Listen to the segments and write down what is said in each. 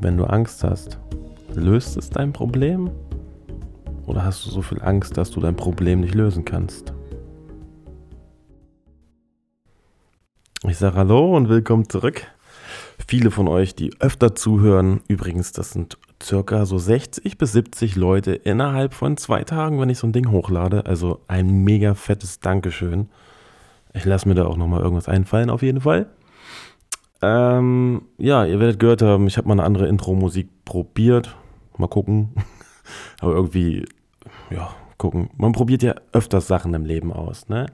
Wenn du Angst hast, löst es dein Problem? Oder hast du so viel Angst, dass du dein Problem nicht lösen kannst? Ich sage Hallo und willkommen zurück. Viele von euch, die öfter zuhören, übrigens, das sind circa so 60 bis 70 Leute innerhalb von zwei Tagen, wenn ich so ein Ding hochlade. Also ein mega fettes Dankeschön. Ich lasse mir da auch nochmal irgendwas einfallen, auf jeden Fall. Ähm, ja, ihr werdet gehört haben, ich habe mal eine andere Intro-Musik probiert. Mal gucken. Aber irgendwie, ja, gucken. Man probiert ja öfters Sachen im Leben aus, ne?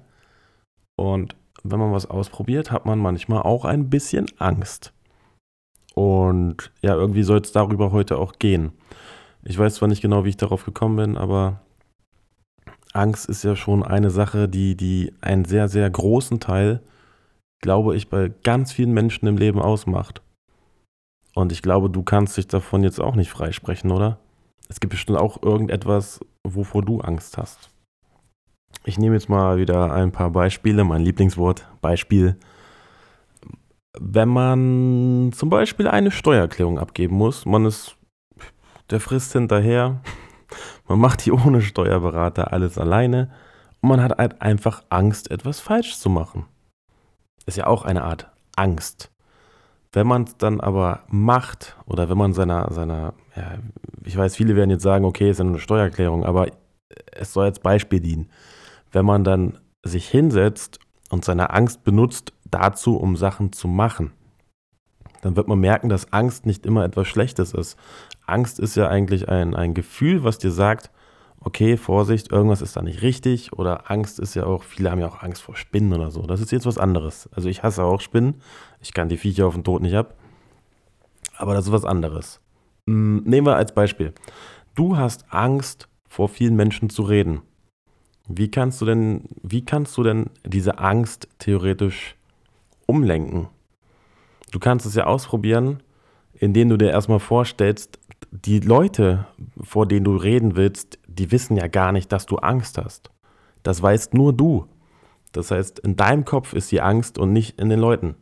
Und wenn man was ausprobiert, hat man manchmal auch ein bisschen Angst. Und ja, irgendwie soll es darüber heute auch gehen. Ich weiß zwar nicht genau, wie ich darauf gekommen bin, aber Angst ist ja schon eine Sache, die, die einen sehr, sehr großen Teil glaube ich, bei ganz vielen Menschen im Leben ausmacht. Und ich glaube, du kannst dich davon jetzt auch nicht freisprechen, oder? Es gibt bestimmt auch irgendetwas, wovor du Angst hast. Ich nehme jetzt mal wieder ein paar Beispiele, mein Lieblingswort, Beispiel. Wenn man zum Beispiel eine Steuererklärung abgeben muss, man ist der Frist hinterher, man macht die ohne Steuerberater alles alleine und man hat halt einfach Angst, etwas falsch zu machen ist ja auch eine Art Angst. Wenn man es dann aber macht oder wenn man seiner, seiner, ja, ich weiß, viele werden jetzt sagen, okay, ist ja nur eine Steuererklärung, aber es soll als Beispiel dienen. Wenn man dann sich hinsetzt und seine Angst benutzt dazu, um Sachen zu machen, dann wird man merken, dass Angst nicht immer etwas Schlechtes ist. Angst ist ja eigentlich ein, ein Gefühl, was dir sagt, okay, Vorsicht, irgendwas ist da nicht richtig oder Angst ist ja auch, viele haben ja auch Angst vor Spinnen oder so. Das ist jetzt was anderes. Also ich hasse auch Spinnen. Ich kann die Viecher auf den Tod nicht ab. Aber das ist was anderes. Hm, nehmen wir als Beispiel. Du hast Angst, vor vielen Menschen zu reden. Wie kannst du denn, wie kannst du denn diese Angst theoretisch umlenken? Du kannst es ja ausprobieren, indem du dir erstmal vorstellst, die Leute, vor denen du reden willst, die wissen ja gar nicht, dass du Angst hast. Das weißt nur du. Das heißt, in deinem Kopf ist die Angst und nicht in den Leuten.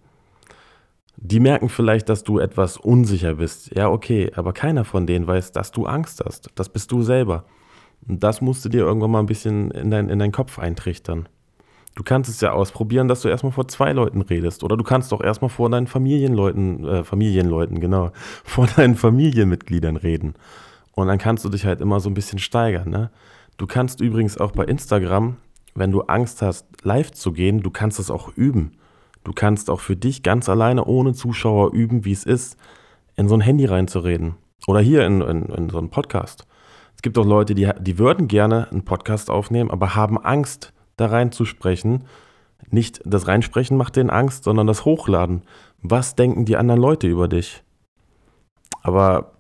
Die merken vielleicht, dass du etwas unsicher bist. Ja, okay, aber keiner von denen weiß, dass du Angst hast. Das bist du selber. Und das musst du dir irgendwann mal ein bisschen in, dein, in deinen Kopf eintrichtern. Du kannst es ja ausprobieren, dass du erstmal vor zwei Leuten redest. Oder du kannst doch erstmal vor deinen Familienleuten, äh, Familienleuten, genau, vor deinen Familienmitgliedern reden. Und dann kannst du dich halt immer so ein bisschen steigern. Ne? Du kannst übrigens auch bei Instagram, wenn du Angst hast, live zu gehen, du kannst es auch üben. Du kannst auch für dich ganz alleine ohne Zuschauer üben, wie es ist, in so ein Handy reinzureden. Oder hier in, in, in so einen Podcast. Es gibt auch Leute, die, die würden gerne einen Podcast aufnehmen, aber haben Angst, da reinzusprechen. Nicht das Reinsprechen macht denen Angst, sondern das Hochladen. Was denken die anderen Leute über dich? Aber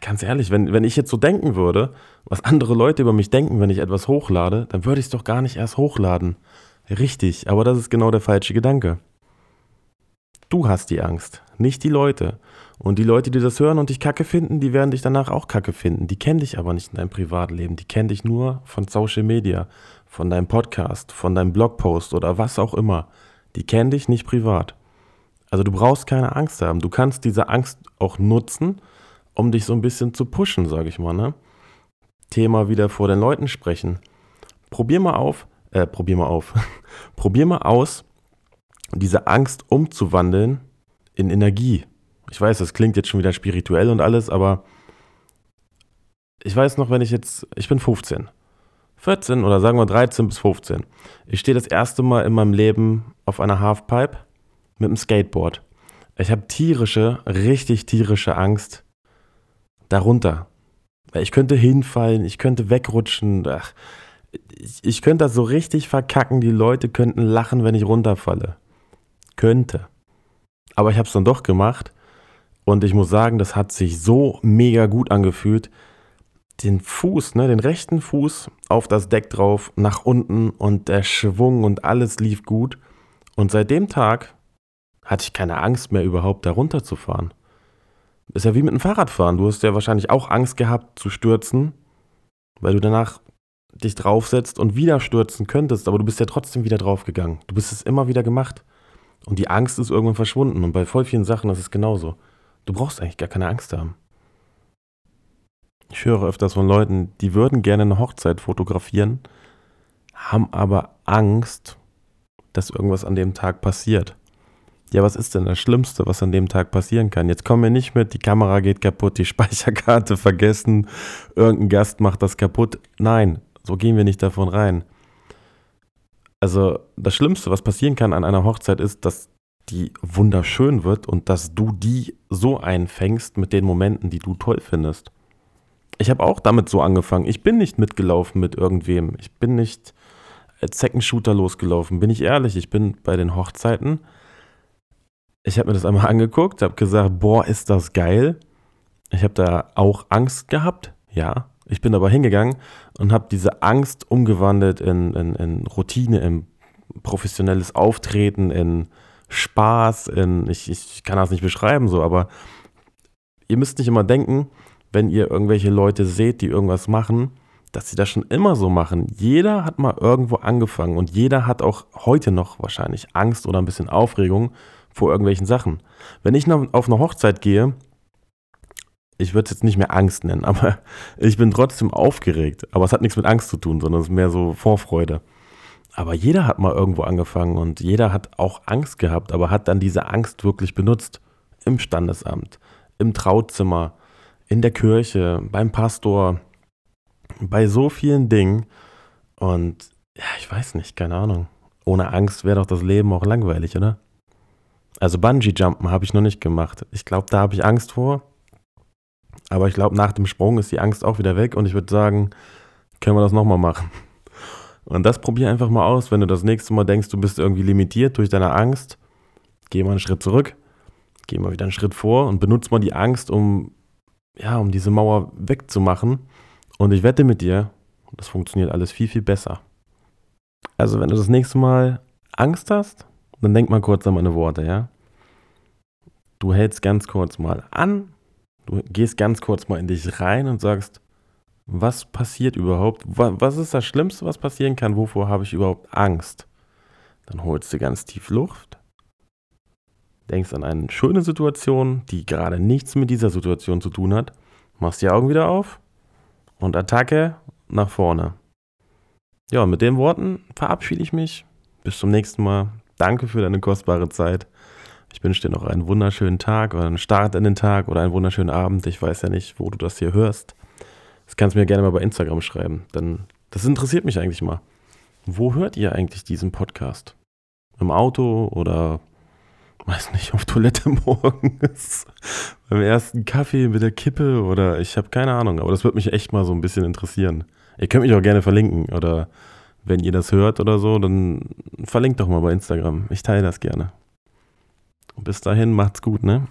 ganz ehrlich, wenn, wenn ich jetzt so denken würde, was andere Leute über mich denken, wenn ich etwas hochlade, dann würde ich es doch gar nicht erst hochladen. Richtig, aber das ist genau der falsche Gedanke. Du hast die Angst, nicht die Leute. Und die Leute, die das hören und dich kacke finden, die werden dich danach auch kacke finden. Die kennen dich aber nicht in deinem Privatleben. Die kennen dich nur von Social Media, von deinem Podcast, von deinem Blogpost oder was auch immer. Die kennen dich nicht privat. Also du brauchst keine Angst haben. Du kannst diese Angst auch nutzen, um dich so ein bisschen zu pushen, sage ich mal. Ne? Thema wieder vor den Leuten sprechen. Probier mal auf, äh, probier mal auf. probier mal aus, diese Angst umzuwandeln in Energie. Ich weiß, das klingt jetzt schon wieder spirituell und alles, aber ich weiß noch, wenn ich jetzt, ich bin 15, 14 oder sagen wir 13 bis 15. Ich stehe das erste Mal in meinem Leben auf einer Halfpipe mit dem Skateboard. Ich habe tierische, richtig tierische Angst darunter. Ich könnte hinfallen, ich könnte wegrutschen. Ach, ich, ich könnte das so richtig verkacken. Die Leute könnten lachen, wenn ich runterfalle. Könnte. Aber ich habe es dann doch gemacht und ich muss sagen, das hat sich so mega gut angefühlt. Den Fuß, ne, den rechten Fuß auf das Deck drauf, nach unten und der Schwung und alles lief gut. Und seit dem Tag hatte ich keine Angst mehr überhaupt da runterzufahren. Ist ja wie mit dem Fahrradfahren. Du hast ja wahrscheinlich auch Angst gehabt zu stürzen, weil du danach dich draufsetzt und wieder stürzen könntest, aber du bist ja trotzdem wieder draufgegangen. Du bist es immer wieder gemacht. Und die Angst ist irgendwann verschwunden. Und bei voll vielen Sachen ist es genauso. Du brauchst eigentlich gar keine Angst haben. Ich höre öfters von Leuten, die würden gerne eine Hochzeit fotografieren, haben aber Angst, dass irgendwas an dem Tag passiert. Ja, was ist denn das Schlimmste, was an dem Tag passieren kann? Jetzt kommen wir nicht mit, die Kamera geht kaputt, die Speicherkarte vergessen, irgendein Gast macht das kaputt. Nein, so gehen wir nicht davon rein. Also das Schlimmste, was passieren kann an einer Hochzeit, ist, dass die wunderschön wird und dass du die so einfängst mit den Momenten, die du toll findest. Ich habe auch damit so angefangen. Ich bin nicht mitgelaufen mit irgendwem. Ich bin nicht als Second-Shooter losgelaufen. Bin ich ehrlich, ich bin bei den Hochzeiten. Ich habe mir das einmal angeguckt, habe gesagt, boah, ist das geil. Ich habe da auch Angst gehabt, ja. Ich bin aber hingegangen und habe diese Angst umgewandelt in, in, in Routine, in professionelles Auftreten, in Spaß, in, ich, ich kann das nicht beschreiben so, aber ihr müsst nicht immer denken, wenn ihr irgendwelche Leute seht, die irgendwas machen, dass sie das schon immer so machen. Jeder hat mal irgendwo angefangen und jeder hat auch heute noch wahrscheinlich Angst oder ein bisschen Aufregung vor irgendwelchen Sachen. Wenn ich auf eine Hochzeit gehe, ich würde es jetzt nicht mehr Angst nennen, aber ich bin trotzdem aufgeregt. Aber es hat nichts mit Angst zu tun, sondern es ist mehr so Vorfreude. Aber jeder hat mal irgendwo angefangen und jeder hat auch Angst gehabt, aber hat dann diese Angst wirklich benutzt. Im Standesamt, im Trauzimmer, in der Kirche, beim Pastor, bei so vielen Dingen. Und ja, ich weiß nicht, keine Ahnung. Ohne Angst wäre doch das Leben auch langweilig, oder? Also Bungee-Jumpen habe ich noch nicht gemacht. Ich glaube, da habe ich Angst vor. Aber ich glaube, nach dem Sprung ist die Angst auch wieder weg und ich würde sagen, können wir das nochmal machen. Und das probier einfach mal aus, wenn du das nächste Mal denkst, du bist irgendwie limitiert durch deine Angst. Geh mal einen Schritt zurück, geh mal wieder einen Schritt vor und benutze mal die Angst, um, ja, um diese Mauer wegzumachen. Und ich wette mit dir, das funktioniert alles viel, viel besser. Also, wenn du das nächste Mal Angst hast, dann denk mal kurz an meine Worte, ja? Du hältst ganz kurz mal an, du gehst ganz kurz mal in dich rein und sagst, was passiert überhaupt? Was ist das Schlimmste, was passieren kann? Wovor habe ich überhaupt Angst? Dann holst du ganz tief Luft, denkst an eine schöne Situation, die gerade nichts mit dieser Situation zu tun hat, machst die Augen wieder auf und Attacke nach vorne. Ja, und mit den Worten verabschiede ich mich. Bis zum nächsten Mal. Danke für deine kostbare Zeit. Ich wünsche dir noch einen wunderschönen Tag oder einen Start in den Tag oder einen wunderschönen Abend. Ich weiß ja nicht, wo du das hier hörst. Das kannst du mir gerne mal bei Instagram schreiben. Denn das interessiert mich eigentlich mal. Wo hört ihr eigentlich diesen Podcast? Im Auto oder weiß nicht, auf Toilette morgens, beim ersten Kaffee mit der Kippe oder ich habe keine Ahnung, aber das würde mich echt mal so ein bisschen interessieren. Ihr könnt mich auch gerne verlinken oder wenn ihr das hört oder so, dann verlinkt doch mal bei Instagram. Ich teile das gerne. bis dahin, macht's gut, ne?